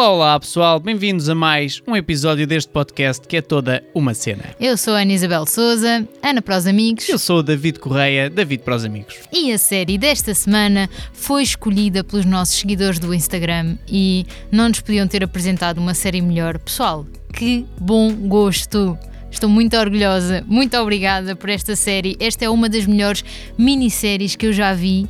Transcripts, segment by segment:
Olá, olá pessoal, bem-vindos a mais um episódio deste podcast que é toda uma cena. Eu sou a Ana Isabel Souza, Ana para os amigos. Eu sou o David Correia, David para os amigos. E a série desta semana foi escolhida pelos nossos seguidores do Instagram e não nos podiam ter apresentado uma série melhor. Pessoal, que bom gosto! Estou muito orgulhosa, muito obrigada por esta série. Esta é uma das melhores minisséries que eu já vi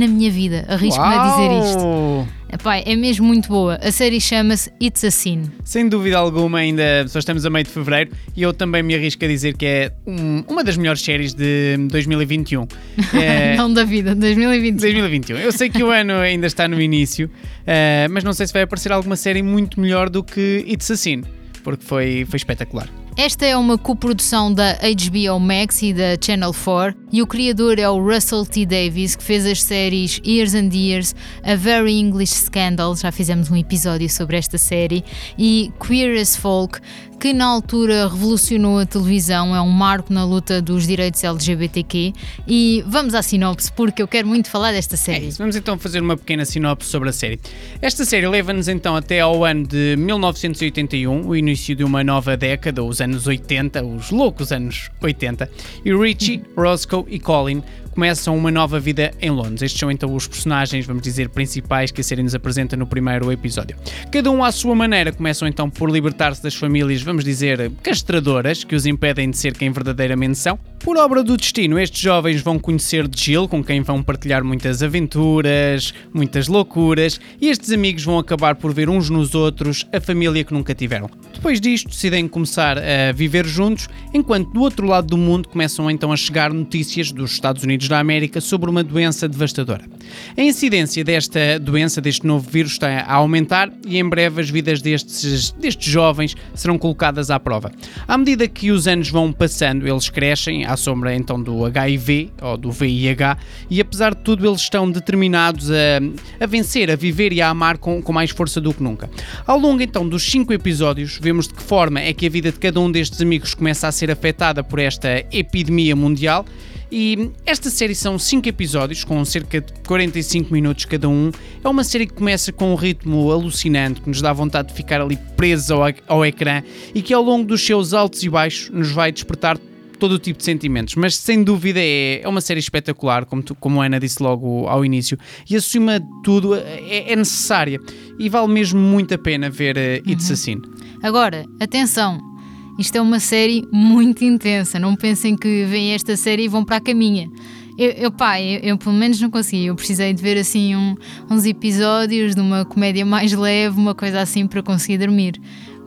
na minha vida. Arrisco-me a dizer isto. Epá, é mesmo muito boa. A série chama-se It's a Sin. Sem dúvida alguma, ainda só estamos a meio de fevereiro e eu também me arrisco a dizer que é um- uma das melhores séries de 2021. É, Não da vida, 2020. 2021. Eu sei que o ano ainda está no início, eh, mas não sei se vai aparecer alguma série muito melhor do que It's a Sin, porque foi, foi espetacular. Esta é uma coprodução da HBO Max e da Channel 4 e o criador é o Russell T. Davies, que fez as séries Years and Years, A Very English Scandal, já fizemos um episódio sobre esta série, e Queer as Folk, que na altura revolucionou a televisão, é um marco na luta dos direitos LGBTQ. E vamos à sinopse, porque eu quero muito falar desta É série. isso, vamos então fazer uma pequena sinopse sobre a série. Esta série leva-nos então até ao ano de 1981, o início de uma nova década, os anos 80, os loucos anos 80, e Richie, Roscoe e Colin começam uma nova vida em Londres. Estes são então os personagens, vamos dizer, principais que a série nos apresenta no primeiro episódio. Cada um à sua maneira começam então por libertar-se das famílias, vamos dizer, castradoras, que os impedem de ser quem verdadeiramente são. Por obra do destino, estes jovens vão conhecer Jill, com quem vão partilhar muitas aventuras, muitas loucuras, e estes amigos vão acabar por ver uns nos outros a família que nunca tiveram. Depois disto, decidem começar a viver juntos, enquanto do outro lado do mundo começam então a chegar notícias dos Estados Unidos da América sobre uma doença devastadora. A incidência desta doença, deste novo vírus, está a aumentar e em breve as vidas destes, destes jovens serão colocadas à prova. À medida que os anos vão passando, eles crescem à sombra então do HIV ou do VIH e apesar de tudo eles estão determinados a, a vencer, a viver e a amar com, com mais força do que nunca. Ao longo então dos cinco episódios, vemos de que forma é que a vida de cada um destes amigos começa a ser afetada por esta epidemia mundial e esta série são 5 episódios, com cerca de 45 minutos cada um. É uma série que começa com um ritmo alucinante, que nos dá vontade de ficar ali presos ao, ao ecrã e que ao longo dos seus altos e baixos nos vai despertar todo o tipo de sentimentos. Mas sem dúvida é, é uma série espetacular, como, tu- como a Ana disse logo ao início, e acima de tudo é, é necessária e vale mesmo muito a pena ver uh, It's Sin. Agora, atenção, isto é uma série muito intensa. Não pensem que veem esta série e vão para a caminha. Eu, eu pá, eu, eu pelo menos não consegui. Eu precisei de ver assim um- uns episódios de uma comédia mais leve, uma coisa assim para conseguir dormir.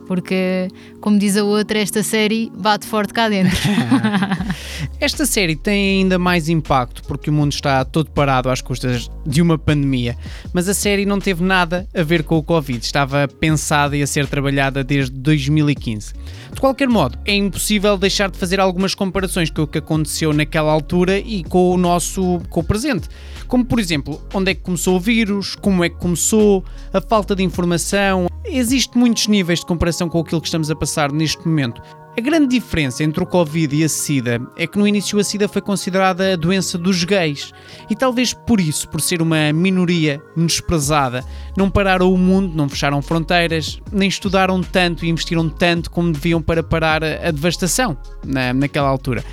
Porque, como diz a outra, esta série bate forte cá dentro. Esta série tem ainda mais impacto porque o mundo está todo parado às custas de uma pandemia, mas a série não teve nada a ver com o Covid, estava pensada e a ser trabalhada desde 2015. De qualquer modo, é impossível deixar de fazer algumas comparações com o que aconteceu naquela altura e com o nosso com o presente. Como por exemplo, onde é que começou o vírus, como é que começou, a falta de informação. Existem muitos níveis de comparação com aquilo que estamos a passar neste momento. A grande diferença entre o Covid e a SIDA é que no início a SIDA foi considerada a doença dos gays e talvez por isso, por ser uma minoria menosprezada, não pararam o mundo, não fecharam fronteiras, nem estudaram tanto e investiram tanto como deviam para parar a, a devastação na, naquela altura.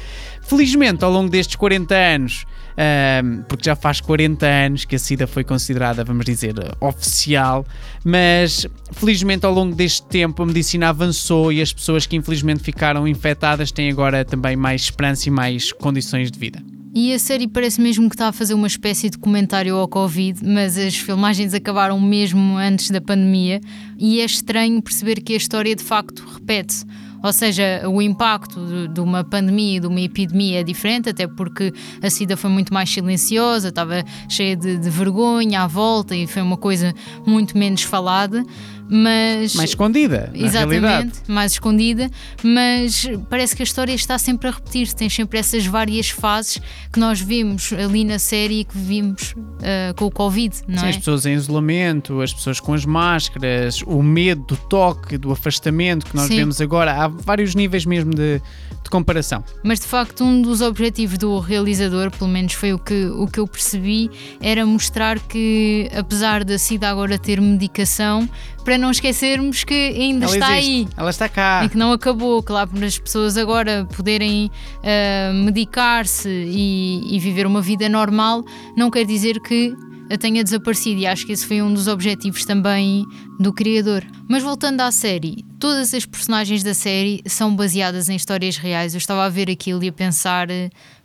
Felizmente, ao longo destes 40 anos, ahm, porque já faz 40 anos que a SIDA foi considerada, vamos dizer, oficial, mas felizmente ao longo deste tempo a medicina avançou e as pessoas que infelizmente ficaram infectadas têm agora também mais esperança e mais condições de vida. E a série parece mesmo que está a fazer uma espécie de comentário ao Covid, mas as filmagens acabaram mesmo antes da pandemia e é estranho perceber que a história de facto repete-se. Ou seja, o impacto de, de uma pandemia e de uma epidemia é diferente, até porque a SIDA foi muito mais silenciosa, estava cheia de, de vergonha à volta e foi uma coisa muito menos falada. Mas Mais escondida. Exatamente, mais escondida, mas parece que a história está sempre a repetir-se. Tem sempre essas várias fases que nós vimos ali na série e que vimos ah, com o Covid, não Sim, é? as pessoas em isolamento, as pessoas com as máscaras, o medo do toque, do afastamento que nós Sim. vemos agora. Há vários níveis mesmo de comparação. Mas de facto, um dos objetivos do realizador, pelo menos foi o que, o que eu percebi, era mostrar que, apesar da SIDA agora ter medicação, para não esquecermos que ainda Ela está existe, aí. ela está cá. E que não acabou, claro, para as pessoas agora poderem ah, medicar-se e, e viver uma vida normal, não quer dizer que a tenha desaparecido. E acho que esse foi um dos objetivos também do criador. Mas voltando à série, todas as personagens da série são baseadas em histórias reais. Eu estava a ver aquilo e a pensar: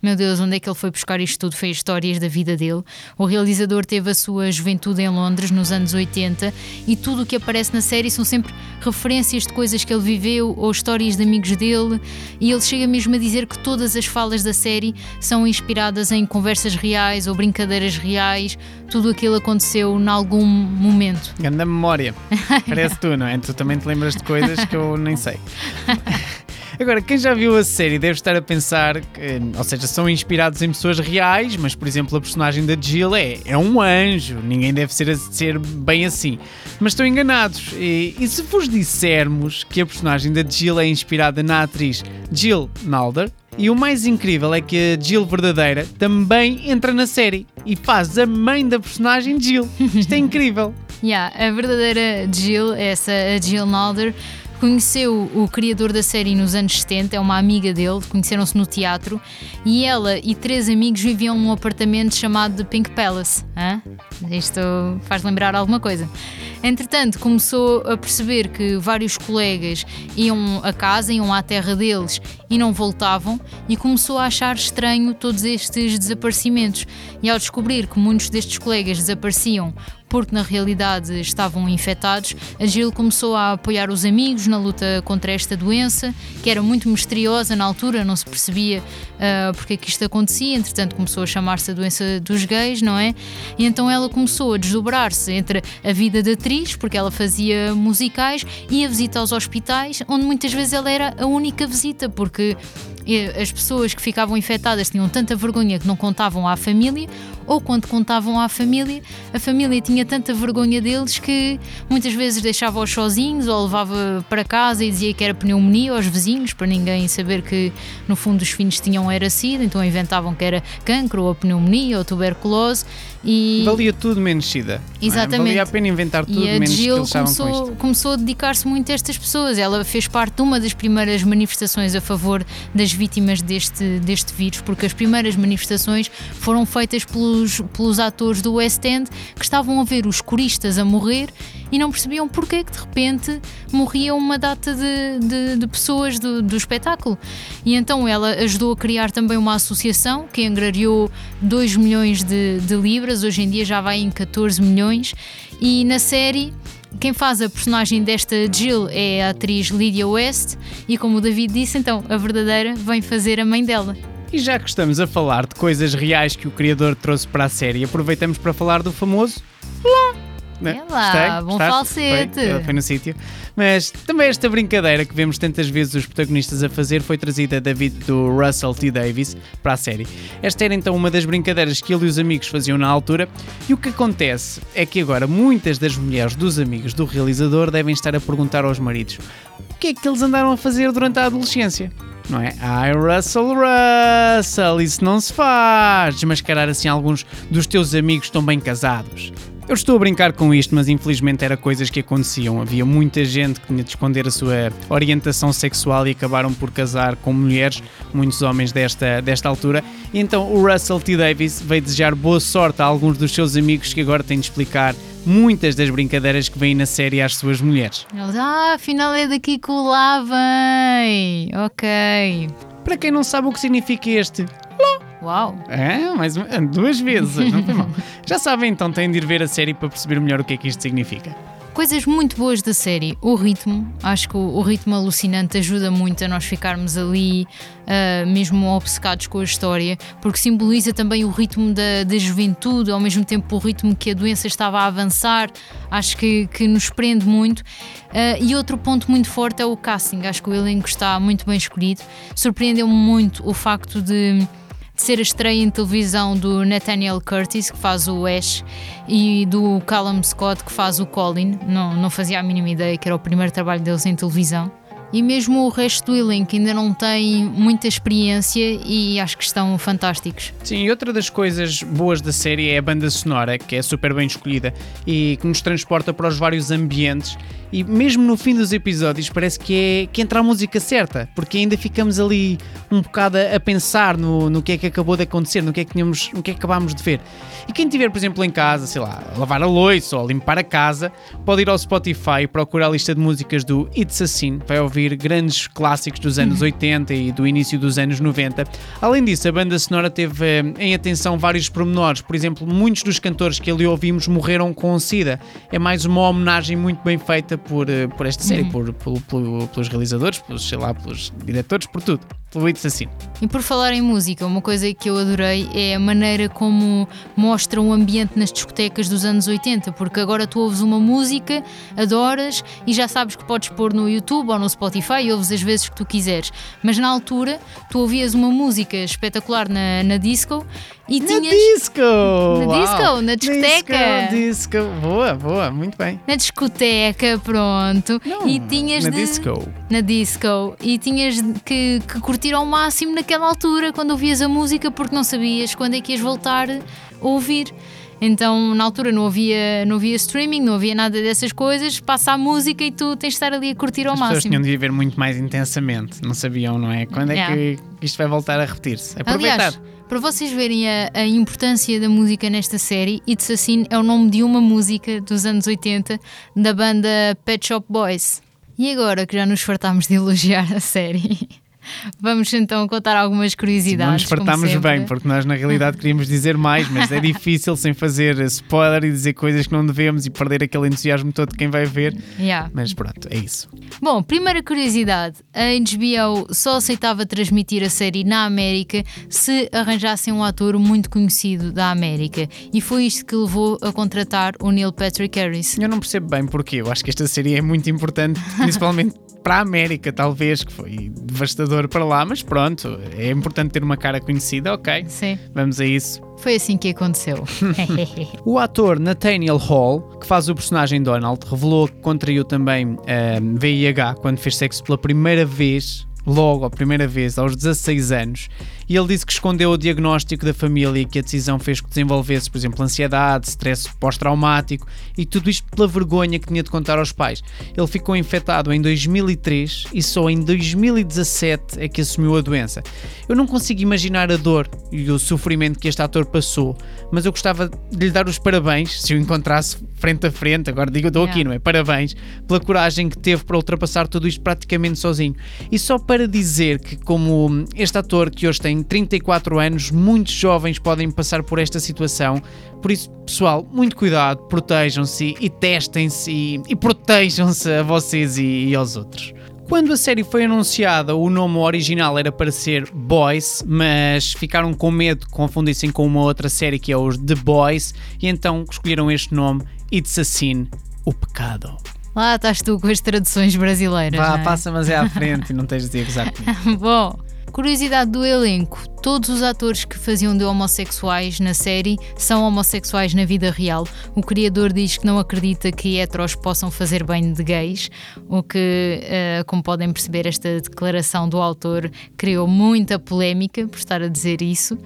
meu Deus, onde é que ele foi buscar isto tudo? Foi histórias da vida dele. O realizador teve a sua juventude em Londres nos anos 80 e tudo o que aparece na série são sempre referências de coisas que ele viveu ou histórias de amigos dele. E ele chega mesmo a dizer que todas as falas da série são inspiradas em conversas reais ou brincadeiras reais. Tudo aquilo aconteceu em algum momento. Grande memória. Parece tu, não é? Tu também te lembras de coisas que eu nem sei. Agora, quem já viu a série deve estar a pensar, que, ou seja, são inspirados em pessoas reais, mas, por exemplo, a personagem da Jill é, é um anjo, ninguém deve ser, ser bem assim. Mas estão enganados. E, e se vos dissermos que a personagem da Jill é inspirada na atriz Jill Nalder, e o mais incrível é que a Jill verdadeira também entra na série e faz a mãe da personagem Jill. Isto é incrível. Yeah, a verdadeira Jill, essa Jill Nalder, conheceu o criador da série nos anos 70, é uma amiga dele, conheceram-se no teatro e ela e três amigos viviam num apartamento chamado Pink Palace. Hã? Isto faz lembrar alguma coisa. Entretanto, começou a perceber que vários colegas iam a casa, iam à terra deles e não voltavam, e começou a achar estranho todos estes desaparecimentos. E ao descobrir que muitos destes colegas desapareciam porque na realidade estavam infectados, a Jill começou a apoiar os amigos na luta contra esta doença, que era muito misteriosa na altura, não se percebia ah, porque é que isto acontecia, entretanto começou a chamar-se a doença dos gays, não é? E então ela começou a desdobrar-se entre a vida de atriz, porque ela fazia musicais, e a visita aos hospitais, onde muitas vezes ela era a única visita, porque as pessoas que ficavam infectadas tinham tanta vergonha que não contavam à família, ou quando contavam à família, a família tinha tanta vergonha deles que muitas vezes deixava-os sozinhos ou levava para casa e dizia que era pneumonia aos vizinhos, para ninguém saber que no fundo os filhos tinham era sida, então inventavam que era cancro ou pneumonia ou tuberculose e Valia tudo menos SIDA. não é? Exatamente. Valia a pena inventar tudo e a menos que Jill com começou, começou a dedicar-se muito a estas pessoas. Ela fez parte de uma das primeiras manifestações a favor das vítimas deste, deste vírus, porque as primeiras manifestações foram feitas pelos, pelos atores do West End que estavam a ver os coristas a morrer e não percebiam porque que de repente morria uma data de, de, de pessoas do, do espetáculo. E então ela ajudou a criar também uma associação que angariou 2 milhões de, de libras, hoje em dia já vai em 14 milhões, e na série. Quem faz a personagem desta Jill é a atriz Lydia West, e como o David disse, então a verdadeira vem fazer a mãe dela. E já que estamos a falar de coisas reais que o criador trouxe para a série, aproveitamos para falar do famoso Lá. Né? É lá, bom falsete. Foi, foi no sítio. Mas também esta brincadeira que vemos tantas vezes os protagonistas a fazer foi trazida David do Russell T. Davis para a série. Esta era então uma das brincadeiras que ele e os amigos faziam na altura, e o que acontece é que agora muitas das mulheres dos amigos do realizador devem estar a perguntar aos maridos o que é que eles andaram a fazer durante a adolescência. Não é? Ai, Russell, Russell, isso não se faz. Desmascarar assim alguns dos teus amigos tão bem casados. Eu estou a brincar com isto, mas infelizmente era coisas que aconteciam. Havia muita gente que tinha de esconder a sua orientação sexual e acabaram por casar com mulheres, muitos homens desta, desta altura. E então o Russell T. Davis veio desejar boa sorte a alguns dos seus amigos que agora têm de explicar muitas das brincadeiras que vêm na série às suas mulheres. Ah, afinal é daqui que o lá vem. Ok. Para quem não sabe o que significa este Uau. É, mais uma, duas vezes, não foi mal. Já sabem, então têm de ir ver a série para perceber melhor o que é que isto significa. Coisas muito boas da série. O ritmo, acho que o, o ritmo alucinante ajuda muito a nós ficarmos ali, uh, mesmo obcecados com a história, porque simboliza também o ritmo da, da juventude, ao mesmo tempo o ritmo que a doença estava a avançar. Acho que, que nos prende muito. Uh, e outro ponto muito forte é o casting. Acho que o elenco está muito bem escolhido. Surpreendeu-me muito o facto de de ser a estreia em televisão do Nathaniel Curtis, que faz o Ash, e do Callum Scott, que faz o Colin. Não, não fazia a mínima ideia que era o primeiro trabalho deles em televisão. E mesmo o resto do elenco ainda não tem muita experiência e acho que estão fantásticos. Sim, e outra das coisas boas da série é a banda sonora, que é super bem escolhida e que nos transporta para os vários ambientes e mesmo no fim dos episódios parece que, é, que entra a música certa, porque ainda ficamos ali um bocado a, pensar no, no que é que acabou de acontecer, no que é que, tínhamos, no que é que acabámos de ver. E quem estiver, por exemplo, em casa, sei lá, a lavar a louça ou a limpar a casa, pode ir ao Spotify e procurar a lista de músicas do It's a Sin, vai ouvir grandes clássicos dos anos 80 e do início dos anos 90. Além disso, a banda sonora teve eh, em atenção vários pormenores, por exemplo, muitos dos cantores que ali ouvimos morreram com SIDA. É mais uma homenagem muito bem feita por, eh, por esta série, uhum. por, por, por, pelos realizadores, pelos, sei lá, pelos diretores, por tudo. It's Assim. E por falar em música, uma coisa que eu adorei é a maneira como mostra o ambiente nas discotecas dos anos 80, porque agora tu ouves uma música, adoras e já sabes que podes pôr no YouTube ou no Spotify e ouves as vezes que tu quiseres. Mas na altura, tu ouvias uma música espetacular na, na disco e na tinhas. disco! Na Uau. disco, na discoteca! Disco, disco, boa, boa, muito bem. Na discoteca, pronto. Não, e tinhas na de... disco. Na disco. E tinhas que, que curtir ao máximo naquela altura quando ouvias a música porque não sabias quando é que ias voltar a ouvir. Então, na altura não havia, não havia streaming, não havia nada dessas coisas, passa a música e tu tens de estar ali a curtir ao As máximo. pessoas tinham de viver muito mais intensamente, não sabiam, não é? Quando é Yeah. que isto vai voltar a repetir-se? Aproveitar. Aliás, para vocês verem a, a importância da música nesta série, It's a Sin é o nome de uma música dos anos 80 da banda Pet Shop Boys. E agora que já nos fartámos de elogiar a série, vamos então contar algumas curiosidades. não nos bem, porque nós na realidade queríamos dizer mais, mas é difícil sem fazer spoiler e dizer coisas que não devemos e perder aquele entusiasmo todo de quem vai ver. Yeah. Mas pronto, é isso. Bom, primeira curiosidade: a HBO só aceitava transmitir a série na América se arranjassem um ator muito conhecido da América. E foi isto que levou a contratar o Neil Patrick Harris. Eu não percebo bem porquê. Eu acho que esta série é muito importante, principalmente para a América, talvez, que foi devastador para lá, mas pronto, é importante ter uma cara conhecida, ok. Sim, Vamos a isso. foi assim que aconteceu. O ator Nathaniel Hall, que faz o personagem Donald, revelou que contraiu também ehm, VIH quando fez sexo pela primeira vez, logo a primeira vez, aos 16 anos. E ele disse que escondeu o diagnóstico da família e que a decisão fez que desenvolvesse, por exemplo, ansiedade, stress pós-traumático e tudo isto pela vergonha que tinha de contar aos pais. Ele ficou infectado em 2003 e só em 2017 é que assumiu a doença. Eu não consigo imaginar a dor e o sofrimento que este ator passou, mas eu gostava de lhe dar os parabéns se o encontrasse frente a frente. Agora digo, eu estou aqui, não é? Parabéns pela coragem que teve para ultrapassar tudo isto praticamente sozinho. E só para dizer que, como este ator que hoje tem 34 anos, muitos jovens podem passar por esta situação. Por isso, pessoal, muito cuidado, protejam-se e testem-se e, e protejam-se a vocês e, e aos outros. Quando a série foi anunciada, o nome original era para ser Boys, mas ficaram com medo de confundirem com uma outra série que é os The Boys, e então escolheram este nome, It's a Sin, o pecado. Lá estás tu com as traduções brasileiras. Vá, é? passa, mas é à frente e não tens de dizer exato. Bom, curiosidade do elenco: todos os atores que faziam de homossexuais na série são homossexuais na vida real. O criador diz que não acredita que heteros possam fazer bem de gays, o que, eh, como podem perceber, esta declaração do autor criou muita polémica por estar a dizer isso.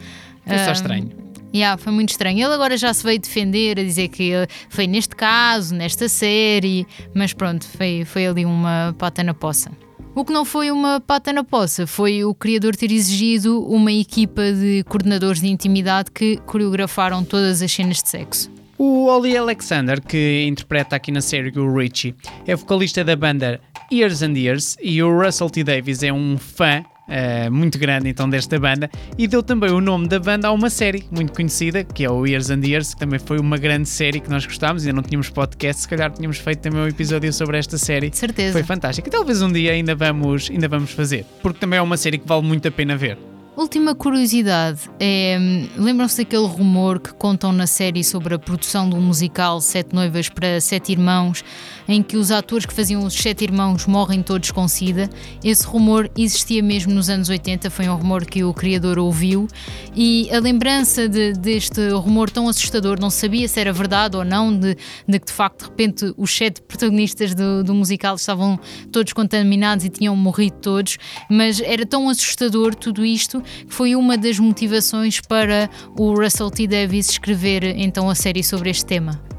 Foi só Ah, estranho. Yeah, foi muito estranho. Ele agora já se veio defender, a dizer que foi neste caso, nesta série, mas pronto, foi, foi ali uma pata na poça. O que não foi uma pata na poça foi o criador ter exigido uma equipa de coordenadores de intimidade que coreografaram todas as cenas de sexo. O Oli Alexander, que interpreta aqui na série o Richie, é vocalista da banda Years and Years e o Russell T. Davis é um fã uh, muito grande então desta banda, e deu também o nome da banda a uma série muito conhecida, que é o Years and Years, que também foi uma grande série que nós gostámos, ainda não tínhamos podcast, se calhar tínhamos feito também um episódio sobre esta série. De certeza. Foi fantástico. E talvez um dia ainda vamos, ainda vamos fazer, porque também é uma série que vale muito a pena ver. Última curiosidade é. Lembram-se daquele rumor que contam na série sobre a produção do musical Sete Noivas para Sete Irmãos, em que os atores que faziam os Sete Irmãos morrem todos com SIDA? Esse rumor existia mesmo nos anos 80, foi um rumor que o criador ouviu e a lembrança de, deste rumor tão assustador, não sabia se era verdade ou não, de, de que de facto de repente os sete protagonistas do, do musical estavam todos contaminados e tinham morrido todos, mas era tão assustador tudo isto que foi uma das motivações para o Russell T. Davis escrever então a série sobre este tema.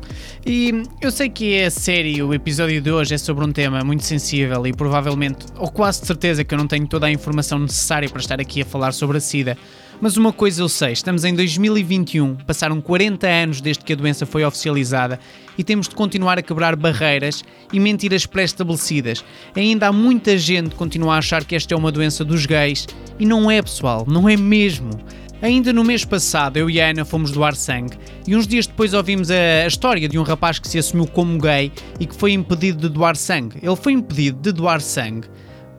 E eu sei que a série, o episódio de hoje é sobre um tema muito sensível e provavelmente, ou quase de certeza, que eu não tenho toda a informação necessária para estar aqui a falar sobre a SIDA. Mas uma coisa eu sei, estamos em 2021, passaram 40 anos desde que a doença foi oficializada e temos de continuar a quebrar barreiras e mentiras pré-estabelecidas. Ainda há muita gente que continua a achar que esta é uma doença dos gays e não é, pessoal, não é mesmo. Ainda no mês passado, eu e a Ana fomos doar sangue e uns dias depois ouvimos a, história de um rapaz que se assumiu como gay e que foi impedido de doar sangue. Ele foi impedido de doar sangue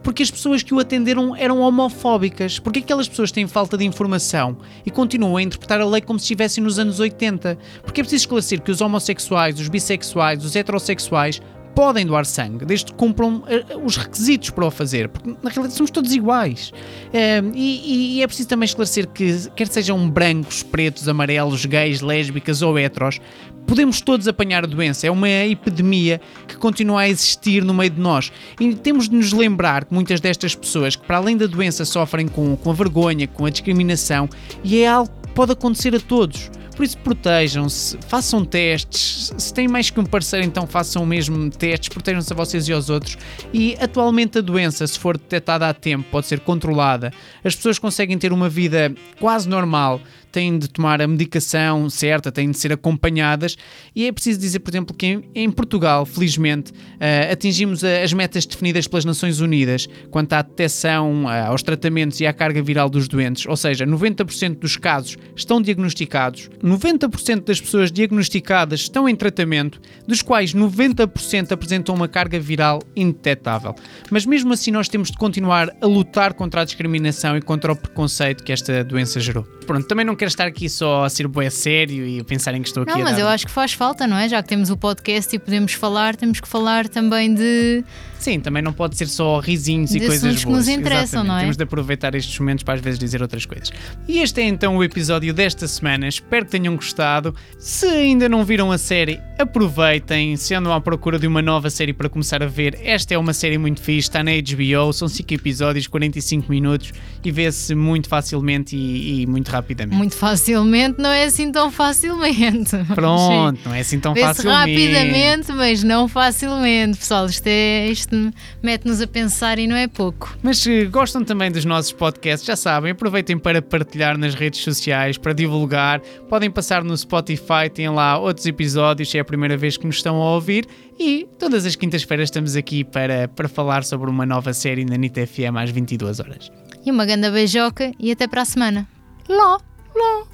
porque as pessoas que o atenderam eram homofóbicas, porque aquelas pessoas têm falta de informação e continuam a interpretar a lei como se estivessem nos anos 80. Porque é preciso esclarecer que os homossexuais, os bissexuais, os heterossexuais podem doar sangue, desde que cumpram uh, os requisitos para o fazer, porque na realidade somos todos iguais. Uh, e, e, é preciso também esclarecer que, quer sejam brancos, pretos, amarelos, gays, lésbicas ou heteros, podemos todos apanhar a doença. É uma epidemia que continua a existir no meio de nós. E temos de nos lembrar que muitas destas pessoas, que para além da doença sofrem com, com a vergonha, com a discriminação, e é algo que pode acontecer a todos. Por isso, protejam-se, façam testes. Se têm mais que um parceiro, então façam mesmo testes, protejam-se a vocês e aos outros. E atualmente a doença, se for detectada a tempo, pode ser controlada. As pessoas conseguem ter uma vida quase normal têm de tomar a medicação certa, têm de ser acompanhadas. E é preciso dizer, por exemplo, que em, em Portugal, felizmente, uh, atingimos as metas definidas pelas Nações Unidas quanto à detecção, uh, aos tratamentos e à carga viral dos doentes. Ou seja, 90% dos casos estão diagnosticados, 90% das pessoas diagnosticadas estão em tratamento, dos quais 90% apresentam uma carga viral indetetável. Mas mesmo assim, nós temos de continuar a lutar contra a discriminação e contra o preconceito que esta doença gerou. Pronto, também não quero estar aqui só a ser bué sério e pensarem que estou aqui não, mas eu acho que faz falta, não é? Já que temos o podcast e podemos falar, temos que falar também de Sim, também não pode ser só risinhos de e coisas que boas. nos interessam, Exatamente. não é? Temos de aproveitar estes momentos para às vezes dizer outras coisas. E este é então o episódio desta semana. Espero que tenham gostado. Se ainda não viram a série, aproveitem. Se andam à procura de uma nova série para começar a ver, esta é uma série muito fixe. Está na HBO, são 5 episódios, 45 minutos e vê-se muito facilmente e, e, muito rapidamente. Muito facilmente, não é assim tão facilmente. Pronto, não é assim tão facilmente. rapidamente, mas não facilmente. Pessoal, isto, é, isto mete-nos a pensar e não é pouco. Mas se gostam também dos nossos podcasts, já sabem, aproveitem para partilhar nas redes sociais, para divulgar. Podem passar no Spotify, têm lá outros episódios, se é a primeira vez que nos estão a ouvir. E todas as quintas-feiras estamos aqui para, para falar sobre uma nova série na NIT FM às 22 horas. E uma grande beijoca e até para a semana. Ló! Ló!